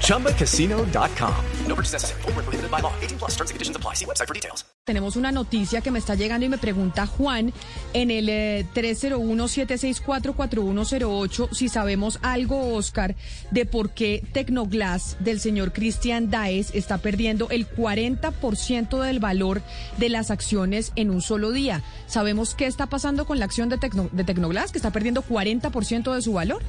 ChumbaCasino.com. No purchase necessary. Full prohibited by law. 18 plus terms and conditions apply. See website for details. Tenemos una noticia que me está llegando y me pregunta Juan en el eh, 301-764-4108 si sabemos algo, Oscar, de por qué Tecnoglass del señor Cristian Daes está perdiendo el 40% del valor de las acciones en un solo día. ¿Sabemos qué está pasando con la acción de, Tecno, de Tecnoglass, que está perdiendo 40% de su valor?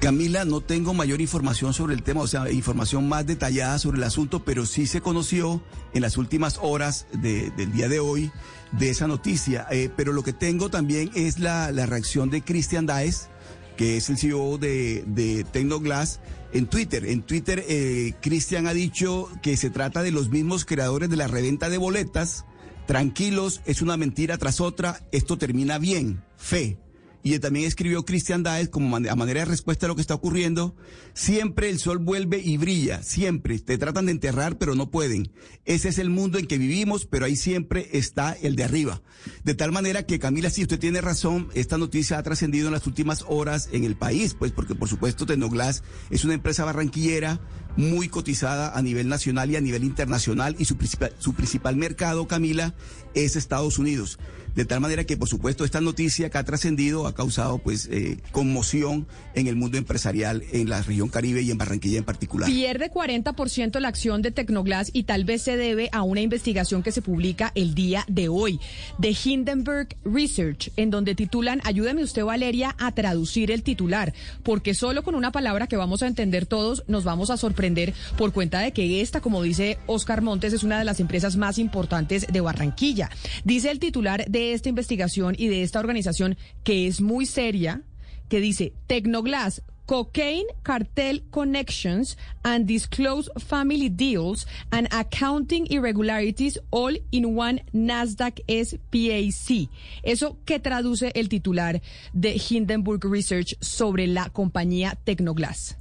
Camila, no tengo mayor información sobre el tema, o sea, información más detallada sobre el asunto, pero sí se conoció en las últimas horas de, del día de hoy de esa noticia. Eh, pero lo que tengo también es la, la reacción de Christian Daes, que es el CEO de, de Tecnoglass, en Twitter. En Twitter, eh, Christian ha dicho que se trata de los mismos creadores de la reventa de boletas. Tranquilos, es una mentira tras otra, esto termina bien, fe y también escribió Christian Daes como a manera de respuesta a lo que está ocurriendo, siempre el sol vuelve y brilla, siempre, te tratan de enterrar pero no pueden. Ese es el mundo en que vivimos, pero ahí siempre está el de arriba. De tal manera que Camila, si usted tiene razón, esta noticia ha trascendido en las últimas horas en el país, pues porque por supuesto Tecnoglass es una empresa barranquillera muy cotizada a nivel nacional y a nivel internacional y su principal, su principal mercado, Camila, es Estados Unidos. De tal manera que, por supuesto, esta noticia que ha trascendido ha causado pues eh, conmoción en el mundo empresarial en la región Caribe y en Barranquilla en particular. Pierde 40% la acción de Tecnoglass y tal vez se debe a una investigación que se publica el día de hoy de Hindenburg Research, en donde titulan, ayúdeme usted Valeria a traducir el titular, porque solo con una palabra que vamos a entender todos nos vamos a sorprender por cuenta de que esta, como dice Oscar Montes, es una de las empresas más importantes de Barranquilla. Dice el titular de esta investigación y de esta organización que es muy seria, que dice Tecnoglass cocaine cartel connections and disclosed family deals and accounting irregularities all in one Nasdaq SPAC. Eso que traduce el titular de Hindenburg Research sobre la compañía Tecnoglass.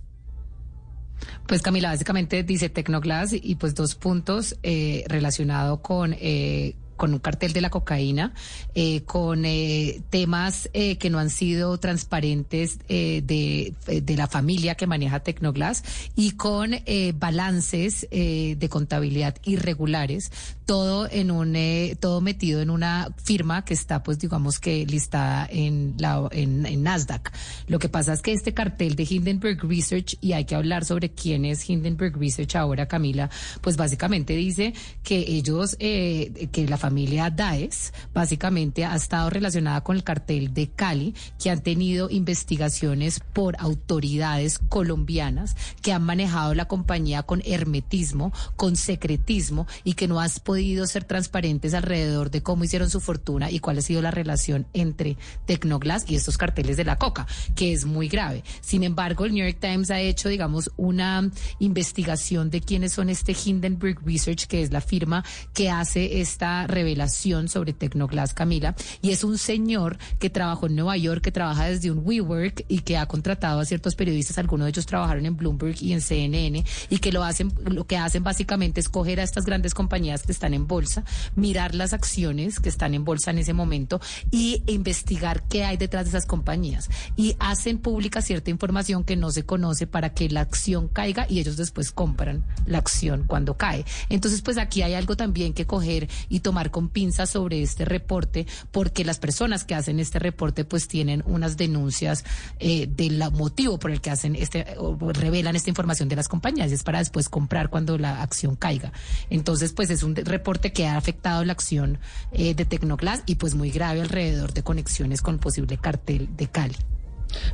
Pues Camila, básicamente dice Tecnoglass y pues dos puntos eh, relacionados con eh, con un cartel de la cocaína, eh, con eh, temas eh, que no han sido transparentes de, de, la familia que maneja Tecnoglass y con balances de contabilidad irregulares, todo en un todo metido en una firma que está, pues digamos que listada en la en, en Nasdaq. Lo que pasa es que este cartel de Hindenburg Research y hay que hablar sobre quién es Hindenburg Research ahora, Camila, pues básicamente dice que ellos que la familia Daes básicamente ha estado relacionada con el cartel de Cali, que han tenido investigaciones por autoridades colombianas que han manejado la compañía con hermetismo, con secretismo y que no has podido ser transparentes alrededor de cómo hicieron su fortuna y cuál ha sido la relación entre Tecnoglass y estos carteles de la coca, que es muy grave. Sin embargo, el New York Times ha hecho, digamos, una investigación de quiénes son este Hindenburg Research, que es la firma que hace esta revelación sobre Tecnoglass, Camila, y es un señor que trabajó en Nueva York, que trabaja desde un WeWork y que ha contratado a ciertos periodistas, algunos de ellos trabajaron en Bloomberg y en CNN, y que lo hacen, lo que hacen básicamente es coger a estas grandes compañías que están en bolsa, mirar las acciones que están en bolsa en ese momento y investigar qué hay detrás de esas compañías. Y hacen pública cierta información que no se conoce para que la acción caiga y ellos después compran la acción cuando cae. Entonces, pues aquí hay algo también que coger y tomar con pinzas sobre este reporte, porque las personas que hacen este reporte pues tienen unas denuncias eh, del motivo por el que hacen este, o revelan esta información de las compañías, es para después comprar cuando la acción caiga. Entonces, pues es un reporte que ha afectado la acción eh, de Tecnoglass y pues muy grave alrededor de conexiones con posible cartel de Cali.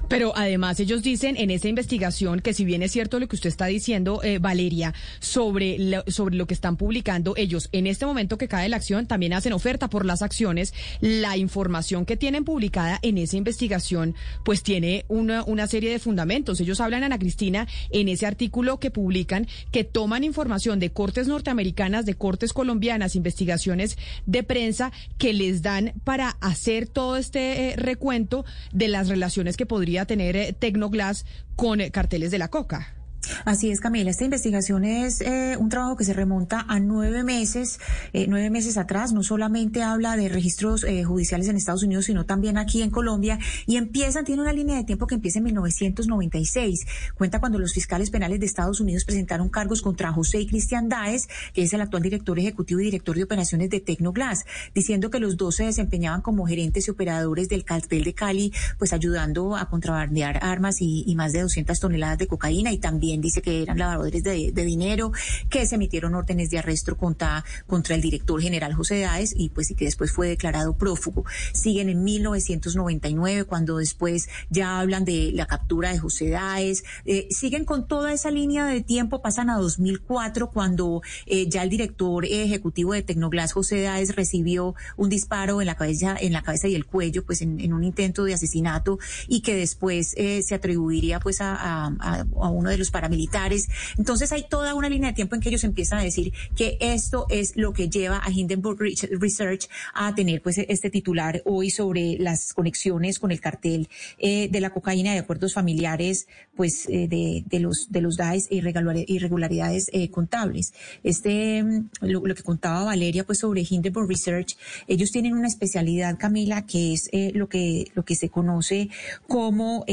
Pero además ellos dicen en esa investigación que si bien es cierto lo que usted está diciendo, eh, Valeria, sobre lo, sobre lo que están publicando ellos, en este momento que cae la acción, también hacen oferta por las acciones. La información que tienen publicada en esa investigación, pues tiene una, una serie de fundamentos. Ellos hablan, Ana Cristina, en ese artículo que publican, que toman información de cortes norteamericanas, de cortes colombianas, investigaciones de prensa, que les dan para hacer todo este eh, recuento de las relaciones que podría tener eh, Tecnoglass con eh, carteles de la coca. Así es, Camila. Esta investigación es eh, un trabajo que se remonta a nueve meses, eh, nueve meses atrás. No solamente habla de registros eh, judiciales en Estados Unidos, sino también aquí en Colombia. Y empieza, tiene una línea de tiempo que empieza en 1996. Cuenta cuando los fiscales penales de Estados Unidos presentaron cargos contra José y Cristian Daes, que es el actual director ejecutivo y director de operaciones de Tecnoglass, diciendo que los dos se desempeñaban como gerentes y operadores del cartel de Cali, pues ayudando a contrabandear armas y, más de 200 toneladas de cocaína y también dice que eran lavadores de, dinero, que se emitieron órdenes de arresto contra, contra el director general José Dáez y pues y que después fue declarado prófugo. Siguen en 1999 cuando después ya hablan de la captura de José Dáez, eh, siguen con toda esa línea de tiempo, pasan a 2004 cuando eh, ya el director ejecutivo de Tecnoglass José Dáez recibió un disparo en la cabeza, en la cabeza y el cuello, pues en, un intento de asesinato y que después eh, se atribuiría pues a, a, a uno de los paramilitares. Entonces hay toda una línea de tiempo en que ellos empiezan a decir que esto es lo que lleva a Hindenburg Research a tener pues este titular hoy sobre las conexiones con el cartel eh, de la cocaína de acuerdos familiares pues eh, de, de, los de los DAES e irregularidades eh, contables. Este mm, lo, que contaba Valeria pues sobre Hindenburg Research, ellos tienen una especialidad Camila que es lo que lo que se conoce como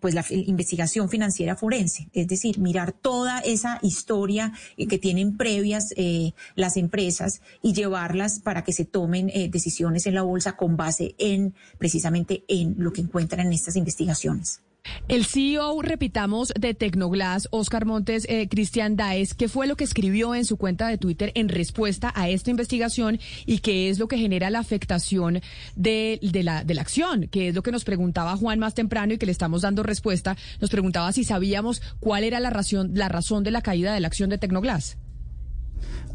pues la investigación financiera forense, es decir mirar toda esa historia eh, que tienen previas eh, las empresas y llevarlas para que se tomen eh, decisiones en la bolsa con base en precisamente en lo que encuentran en estas investigaciones. El CEO, repitamos, de Tecnoglass, Oscar Montes, eh, Cristian Daes, ¿qué fue lo que escribió en su cuenta de Twitter en respuesta a esta investigación y qué es lo que genera la afectación de, la, acción? Que es lo que nos preguntaba Juan más temprano y que le estamos dando respuesta. Nos preguntaba si sabíamos cuál era la razón, la razón de la caída de la acción de Tecnoglass.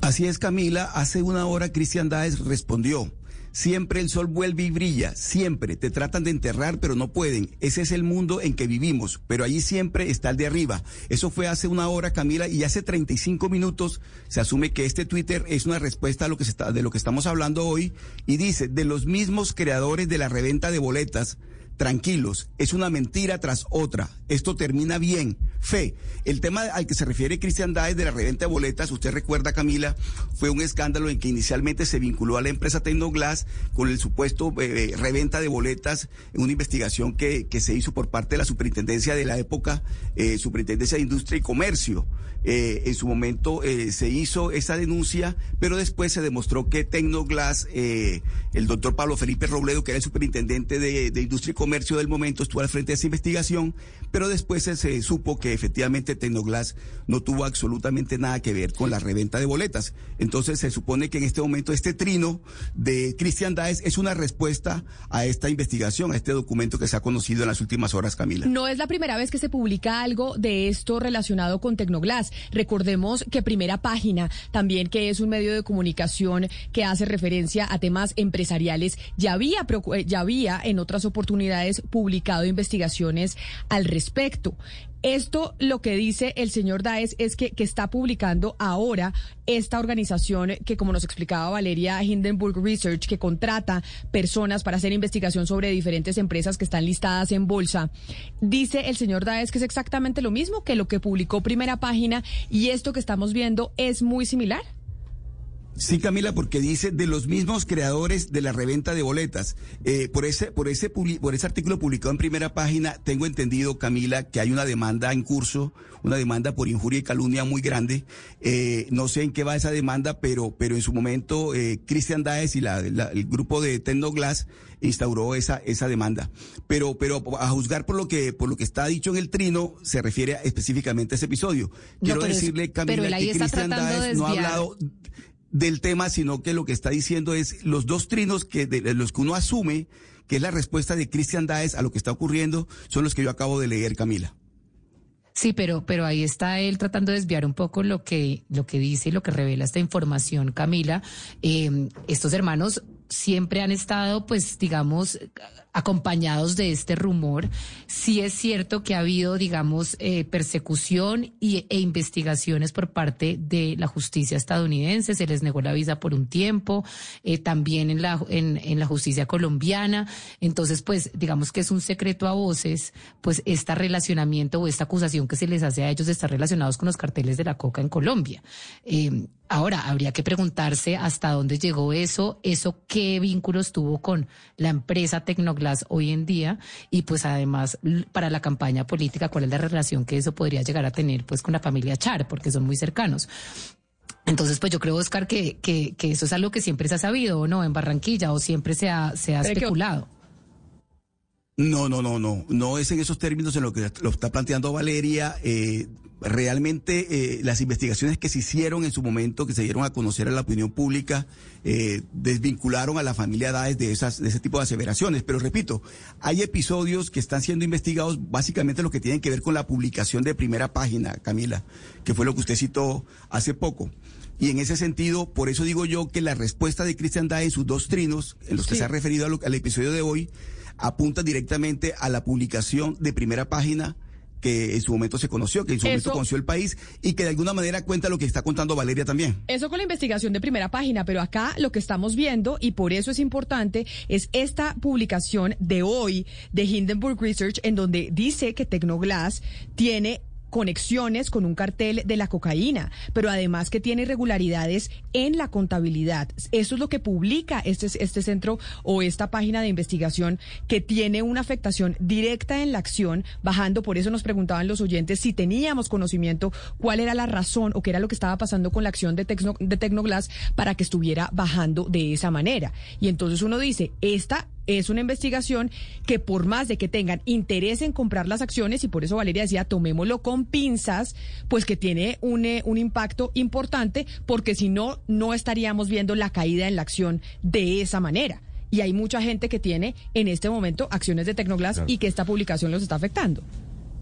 Así es, Camila. Hace una hora Cristian Daes respondió. Siempre el sol vuelve y brilla, siempre. Te tratan de enterrar, pero no pueden. Ese es el mundo en que vivimos, pero allí siempre está el de arriba. Eso fue hace una hora, Camila, y hace 35 minutos se asume que este Twitter es una respuesta a lo que está, de lo que estamos hablando hoy y dice, de los mismos creadores de la reventa de boletas, tranquilos, es una mentira tras otra. Esto termina bien. Fe, el tema al que se refiere Cristian Daes de la reventa de boletas, usted recuerda, Camila, fue un escándalo en que inicialmente se vinculó a la empresa Tecnoglass con el supuesto eh, eh, reventa de boletas en una investigación que, que, se hizo por parte de la superintendencia de la época, eh, Superintendencia de Industria y Comercio. en su momento se hizo esa denuncia, pero después se demostró que Tecnoglass, el doctor Pablo Felipe Robledo, que era el superintendente de, de Industria y Comercio, Comercio del momento estuvo al frente de esa investigación, pero después se, supo que efectivamente Tecnoglass no tuvo absolutamente nada que ver con la reventa de boletas. Entonces se supone que en este momento este trino de Cristian Daes es una respuesta a esta investigación, a este documento que se ha conocido en las últimas horas, Camila. No es la primera vez que se publica algo de esto relacionado con Tecnoglass. Recordemos que Primera Página, también que es un medio de comunicación que hace referencia a temas empresariales, ya había, ya había en otras oportunidades publicado investigaciones al respecto. Esto lo que dice el señor Daes es que, que, está publicando ahora esta organización que, como nos explicaba Valeria Hindenburg Research, que contrata personas para hacer investigación sobre diferentes empresas que están listadas en bolsa. Dice el señor Daes que es exactamente lo mismo que lo que publicó primera página y esto que estamos viendo es muy similar. Sí, Camila, porque dice de los mismos creadores de la reventa de boletas. Eh, por ese, por ese, por ese artículo publicado en primera página, tengo entendido, Camila, que hay una demanda en curso, una demanda por injuria y calumnia muy grande. Eh, no sé en qué va esa demanda, pero, pero en su momento eh, Cristian Daes y la, el grupo de Tecnoglass instauró esa, esa demanda. Pero, pero a juzgar por lo que, por lo que está dicho en el trino, se refiere específicamente a ese episodio. Quiero decirle, Camila, que Cristian Daes no ha hablado del tema, sino que lo que está diciendo es los dos trinos que de, los que uno asume que es la respuesta de Cristian Daes a lo que está ocurriendo, son los que yo acabo de leer, Camila. Sí, pero, pero ahí está él tratando de desviar un poco lo que, lo que dice y lo que revela esta información, Camila. Eh, estos hermanos siempre han estado, pues, digamos, acompañados de este rumor. Sí es cierto que ha habido, digamos, eh, persecución y, e investigaciones por parte de la justicia estadounidense. Se les negó la visa por un tiempo, eh, también en la, en, la justicia colombiana. Entonces, pues, digamos que es un secreto a voces, pues, este relacionamiento o esta acusación que se les hace a ellos de estar relacionados con los carteles de la coca en Colombia. Eh, ahora, habría que preguntarse hasta dónde llegó eso, eso qué vínculos tuvo con la empresa Tecnoglass hoy en día y pues además para la campaña política, cuál es la relación que eso podría llegar a tener pues con la familia Char, porque son muy cercanos. Entonces, pues yo creo, Oscar, que, que, que eso es algo que siempre se ha sabido, ¿no? En Barranquilla, o siempre se ha, se ha especulado. No, no, no, no. No es en esos términos en lo que lo está planteando Valeria. Eh, realmente eh, las investigaciones que se hicieron en su momento, que se dieron a conocer a la opinión pública, eh, desvincularon a la familia Daes de, esas, de ese tipo de aseveraciones. Pero repito, hay episodios que están siendo investigados, básicamente lo que tienen que ver con la publicación de primera página, Camila, que fue lo que usted citó hace poco. Y en ese sentido, por eso digo yo que la respuesta de Cristian Daes en sus dos trinos, en los que se ha referido al episodio de hoy, apunta directamente a la publicación de primera página que en su momento se conoció, que en su momento conoció el país y que de alguna manera cuenta lo que está contando Valeria también. Eso con la investigación de primera página, pero acá lo que estamos viendo, y por eso es importante, es esta publicación de hoy de Hindenburg Research, en donde dice que Tecnoglass tiene conexiones con un cartel de la cocaína, pero además que tiene irregularidades en la contabilidad. Eso es lo que publica este, este centro o esta página de investigación que tiene una afectación directa en la acción, bajando, por eso nos preguntaban los oyentes si teníamos conocimiento cuál era la razón o qué era lo que estaba pasando con la acción de, de Tecnoglass para que estuviera bajando de esa manera. Y entonces uno dice, esta es una investigación que por más de que tengan interés en comprar las acciones, y por eso Valeria decía, tomémoslo con pinzas, pues que tiene un, eh, un impacto importante, porque si no, no estaríamos viendo la caída en la acción de esa manera. Y hay mucha gente que tiene en este momento acciones de Tecnoglass y que esta publicación los está afectando.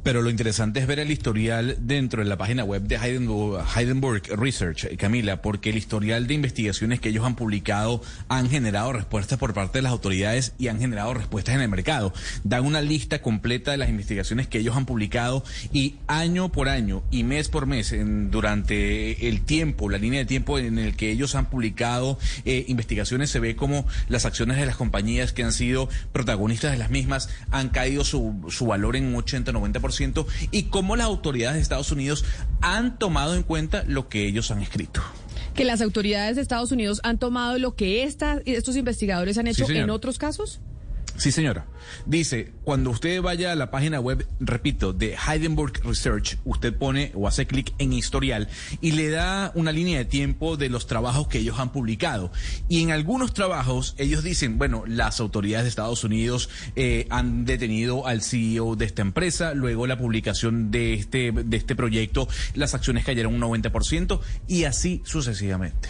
Pero lo interesante es ver el historial dentro de la página web de Heidenberg, Research, eh, Camila, porque el historial de investigaciones que ellos han publicado han generado respuestas por parte de las autoridades y han generado respuestas en el mercado. Dan una lista completa de las investigaciones que ellos han publicado y año por año y mes por mes, durante el tiempo, la línea de tiempo en el que ellos han publicado eh, investigaciones, se ve como las acciones de las compañías que han sido protagonistas de las mismas han caído su, su valor en un 80-90% y cómo las autoridades de Estados Unidos han tomado en cuenta lo que ellos han escrito que las autoridades de Estados Unidos han tomado lo que estos investigadores han hecho en otros casos? Sí, señora. Dice, cuando usted vaya a la página web, repito, de Heidenberg Research, usted pone o hace clic en historial y le da una línea de tiempo de los trabajos que ellos han publicado. Y en algunos trabajos ellos dicen, bueno, las autoridades de Estados Unidos eh, han detenido al CEO de esta empresa, luego la publicación de este, de este proyecto, las acciones cayeron un 90% y así sucesivamente.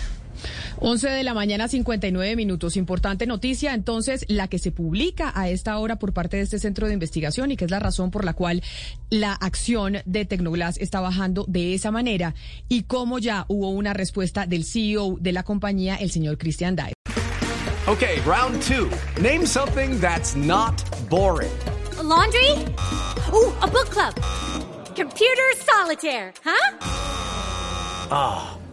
11 de la mañana, 59 minutos. Importante noticia, entonces, la que se publica a esta hora por parte de este centro de investigación y que es la razón por la cual la acción de Tecnoglass está bajando de esa manera y cómo ya hubo una respuesta del CEO de la compañía, el señor Christian Dae. Okay, round two. Name something that's not boring. laundry? Uh, a book club. Computer solitaire, huh? Ah.